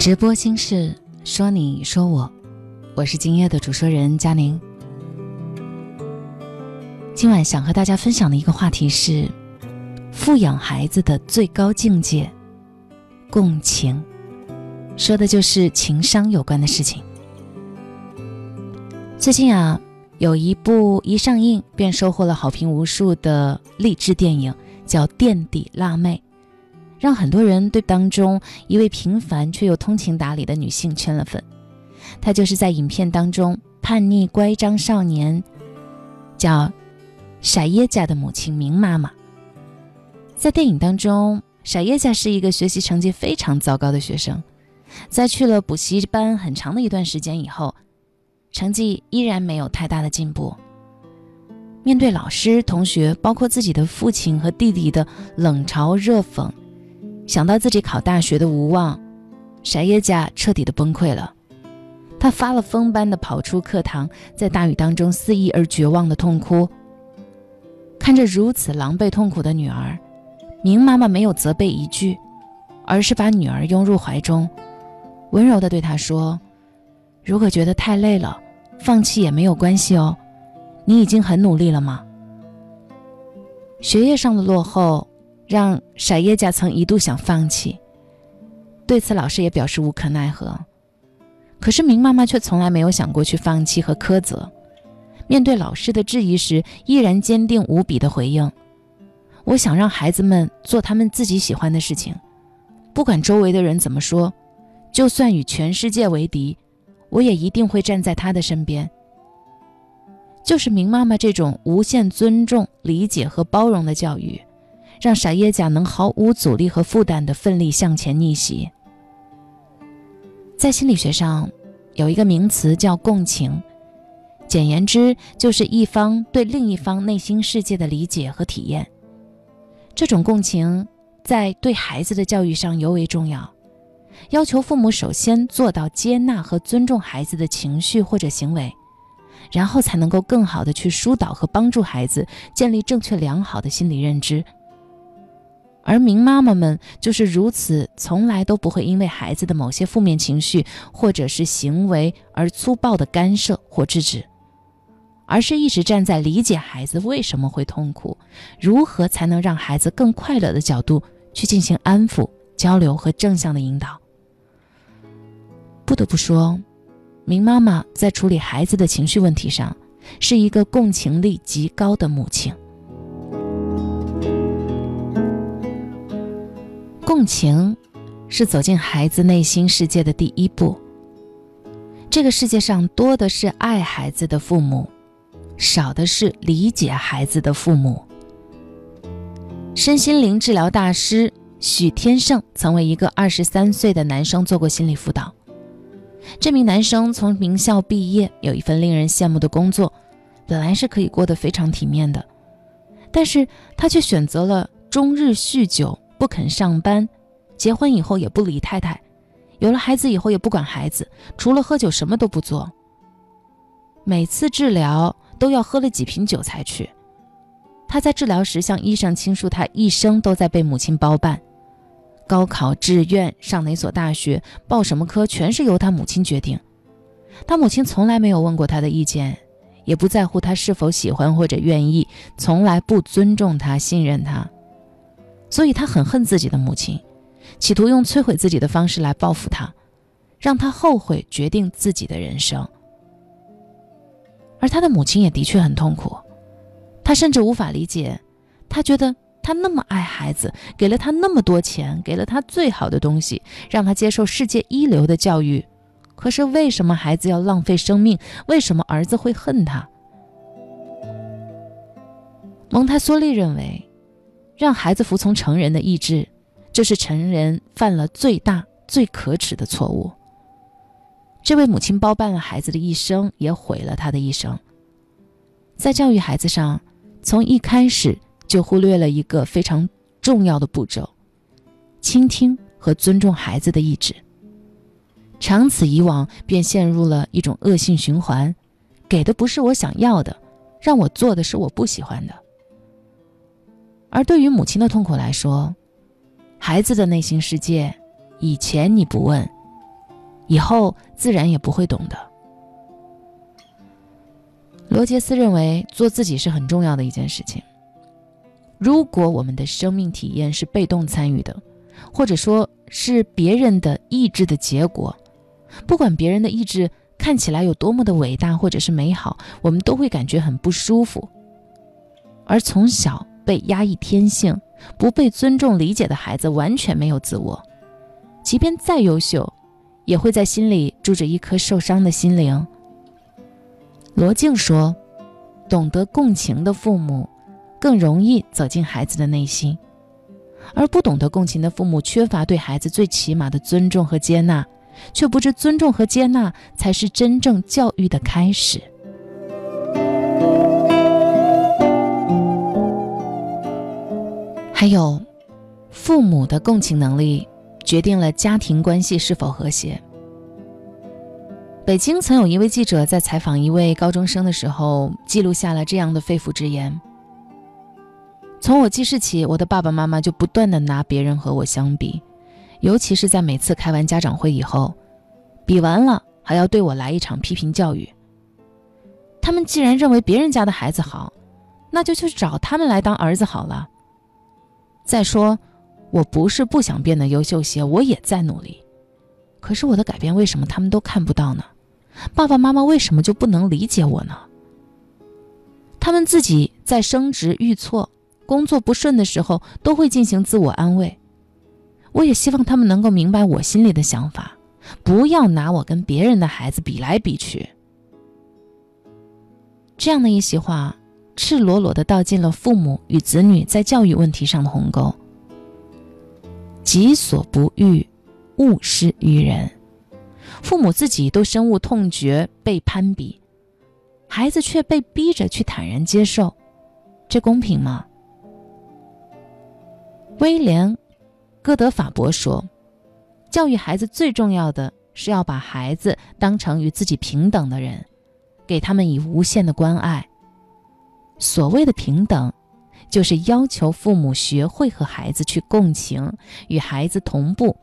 直播心事，说你说我，我是今夜的主说人佳宁。今晚想和大家分享的一个话题是，富养孩子的最高境界——共情，说的就是情商有关的事情。最近啊，有一部一上映便收获了好评无数的励志电影，叫《垫底辣妹》。让很多人对当中一位平凡却又通情达理的女性圈了粉。她就是在影片当中叛逆乖张少年，叫傻耶家的母亲明妈妈。在电影当中，傻耶家是一个学习成绩非常糟糕的学生，在去了补习班很长的一段时间以后，成绩依然没有太大的进步。面对老师、同学，包括自己的父亲和弟弟的冷嘲热讽。想到自己考大学的无望，傻耶家彻底的崩溃了。他发了疯般的跑出课堂，在大雨当中肆意而绝望的痛哭。看着如此狼狈痛苦的女儿，明妈妈没有责备一句，而是把女儿拥入怀中，温柔的对她说：“如果觉得太累了，放弃也没有关系哦。你已经很努力了吗？学业上的落后。”让傻叶家曾一度想放弃，对此老师也表示无可奈何。可是明妈妈却从来没有想过去放弃和苛责。面对老师的质疑时，依然坚定无比的回应：“我想让孩子们做他们自己喜欢的事情，不管周围的人怎么说，就算与全世界为敌，我也一定会站在他的身边。”就是明妈妈这种无限尊重、理解和包容的教育。让傻叶甲能毫无阻力和负担地奋力向前逆袭。在心理学上，有一个名词叫共情，简言之就是一方对另一方内心世界的理解和体验。这种共情在对孩子的教育上尤为重要，要求父母首先做到接纳和尊重孩子的情绪或者行为，然后才能够更好地去疏导和帮助孩子建立正确良好的心理认知。而明妈妈们就是如此，从来都不会因为孩子的某些负面情绪或者是行为而粗暴的干涉或制止，而是一直站在理解孩子为什么会痛苦，如何才能让孩子更快乐的角度去进行安抚、交流和正向的引导。不得不说，明妈妈在处理孩子的情绪问题上，是一个共情力极高的母亲。共情是走进孩子内心世界的第一步。这个世界上多的是爱孩子的父母，少的是理解孩子的父母。身心灵治疗大师许天胜曾为一个二十三岁的男生做过心理辅导。这名男生从名校毕业，有一份令人羡慕的工作，本来是可以过得非常体面的，但是他却选择了终日酗酒。不肯上班，结婚以后也不理太太，有了孩子以后也不管孩子，除了喝酒什么都不做。每次治疗都要喝了几瓶酒才去。他在治疗时向医生倾诉，他一生都在被母亲包办，高考志愿、上哪所大学、报什么科，全是由他母亲决定。他母亲从来没有问过他的意见，也不在乎他是否喜欢或者愿意，从来不尊重他、信任他。所以他很恨自己的母亲，企图用摧毁自己的方式来报复他，让他后悔决定自己的人生。而他的母亲也的确很痛苦，他甚至无法理解，他觉得他那么爱孩子，给了他那么多钱，给了他最好的东西，让他接受世界一流的教育，可是为什么孩子要浪费生命？为什么儿子会恨他？蒙台梭利认为。让孩子服从成人的意志，这是成人犯了最大、最可耻的错误。这位母亲包办了孩子的一生，也毁了他的一生。在教育孩子上，从一开始就忽略了一个非常重要的步骤：倾听和尊重孩子的意志。长此以往，便陷入了一种恶性循环：给的不是我想要的，让我做的是我不喜欢的。而对于母亲的痛苦来说，孩子的内心世界，以前你不问，以后自然也不会懂的。罗杰斯认为，做自己是很重要的一件事情。如果我们的生命体验是被动参与的，或者说是别人的意志的结果，不管别人的意志看起来有多么的伟大或者是美好，我们都会感觉很不舒服。而从小，被压抑天性、不被尊重理解的孩子，完全没有自我。即便再优秀，也会在心里住着一颗受伤的心灵。罗静说：“懂得共情的父母，更容易走进孩子的内心；而不懂得共情的父母，缺乏对孩子最起码的尊重和接纳，却不知尊重和接纳才是真正教育的开始。”还有，父母的共情能力决定了家庭关系是否和谐。北京曾有一位记者在采访一位高中生的时候，记录下了这样的肺腑之言：从我记事起，我的爸爸妈妈就不断的拿别人和我相比，尤其是在每次开完家长会以后，比完了还要对我来一场批评教育。他们既然认为别人家的孩子好，那就去找他们来当儿子好了。再说，我不是不想变得优秀些，我也在努力。可是我的改变为什么他们都看不到呢？爸爸妈妈为什么就不能理解我呢？他们自己在升职遇挫、工作不顺的时候，都会进行自我安慰。我也希望他们能够明白我心里的想法，不要拿我跟别人的孩子比来比去。这样的一席话。赤裸裸地道尽了父母与子女在教育问题上的鸿沟。己所不欲，勿施于人。父母自己都深恶痛绝被攀比，孩子却被逼着去坦然接受，这公平吗？威廉·戈德法伯说：“教育孩子最重要的是要把孩子当成与自己平等的人，给他们以无限的关爱。”所谓的平等，就是要求父母学会和孩子去共情，与孩子同步，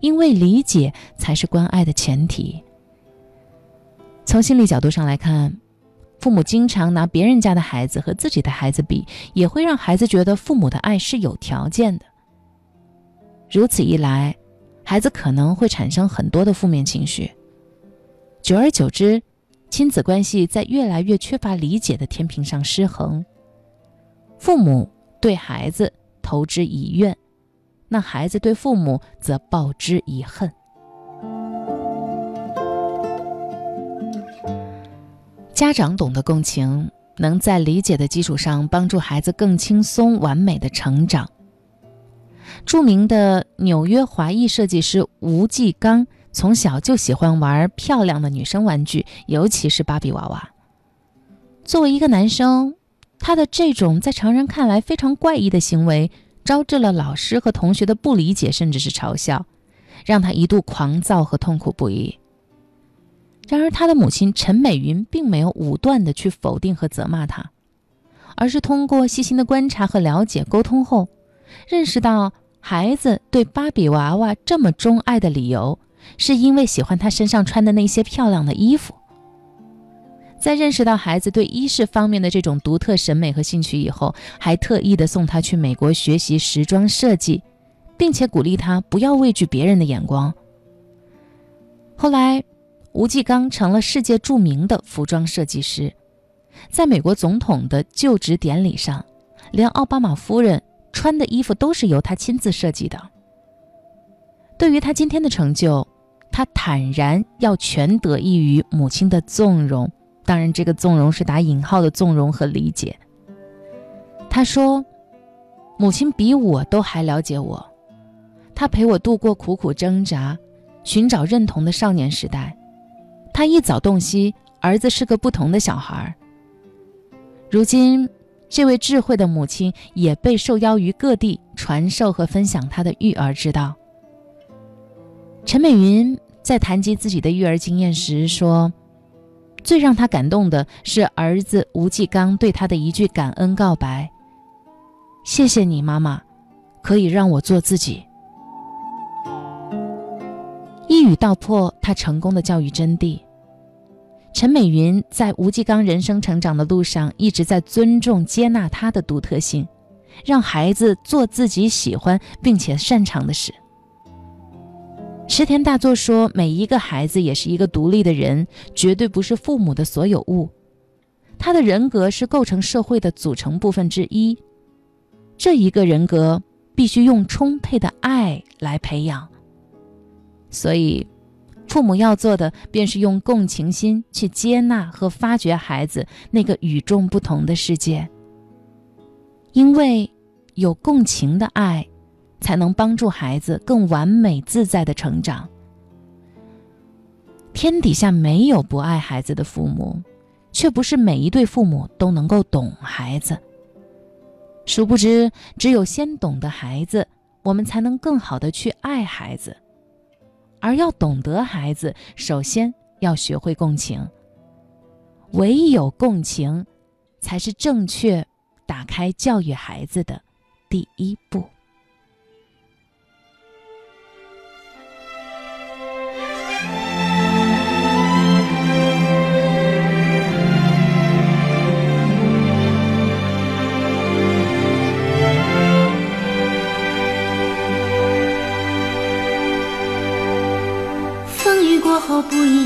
因为理解才是关爱的前提。从心理角度上来看，父母经常拿别人家的孩子和自己的孩子比，也会让孩子觉得父母的爱是有条件的。如此一来，孩子可能会产生很多的负面情绪，久而久之。亲子关系在越来越缺乏理解的天平上失衡，父母对孩子投之以怨，那孩子对父母则报之以恨。家长懂得共情，能在理解的基础上帮助孩子更轻松完美的成长。著名的纽约华裔设计师吴继刚。从小就喜欢玩漂亮的女生玩具，尤其是芭比娃娃。作为一个男生，他的这种在常人看来非常怪异的行为，招致了老师和同学的不理解，甚至是嘲笑，让他一度狂躁和痛苦不已。然而，他的母亲陈美云并没有武断的去否定和责骂他，而是通过细心的观察和了解沟通后，认识到孩子对芭比娃娃这么钟爱的理由。是因为喜欢他身上穿的那些漂亮的衣服。在认识到孩子对衣饰方面的这种独特审美和兴趣以后，还特意的送他去美国学习时装设计，并且鼓励他不要畏惧别人的眼光。后来，吴继刚成了世界著名的服装设计师，在美国总统的就职典礼上，连奥巴马夫人穿的衣服都是由他亲自设计的。对于他今天的成就，他坦然要全得益于母亲的纵容。当然，这个纵容是打引号的纵容和理解。他说：“母亲比我都还了解我，她陪我度过苦苦挣扎、寻找认同的少年时代。她一早洞悉儿子是个不同的小孩。如今，这位智慧的母亲也被受邀于各地传授和分享她的育儿之道。”陈美云在谈及自己的育儿经验时说。最让他感动的是儿子吴继刚对他的一句感恩告白：“谢谢你，妈妈，可以让我做自己。”一语道破他成功的教育真谛。陈美云在吴继刚人生成长的路上，一直在尊重、接纳他的独特性，让孩子做自己喜欢并且擅长的事。池田大作说：“每一个孩子也是一个独立的人，绝对不是父母的所有物。他的人格是构成社会的组成部分之一。这一个人格必须用充沛的爱来培养。所以，父母要做的便是用共情心去接纳和发掘孩子那个与众不同的世界。因为有共情的爱。”才能帮助孩子更完美自在的成长。天底下没有不爱孩子的父母，却不是每一对父母都能够懂孩子。殊不知，只有先懂得孩子，我们才能更好的去爱孩子。而要懂得孩子，首先要学会共情。唯有共情，才是正确打开教育孩子的第一步。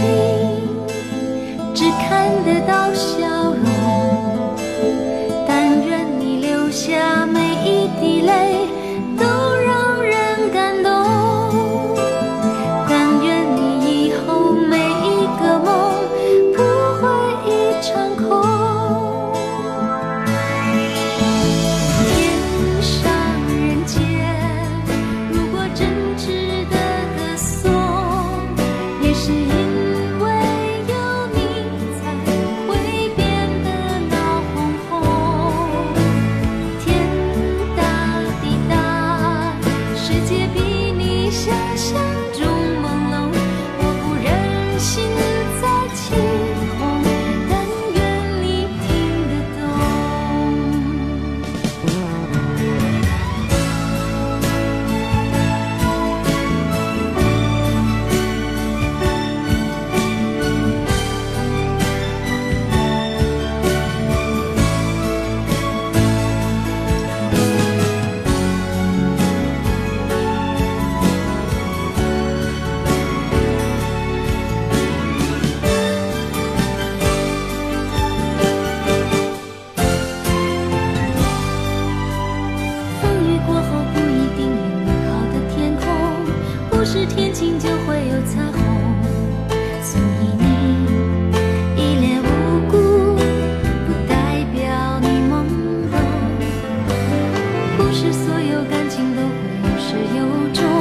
心只看得到笑容。不是所有感情都会有始有终。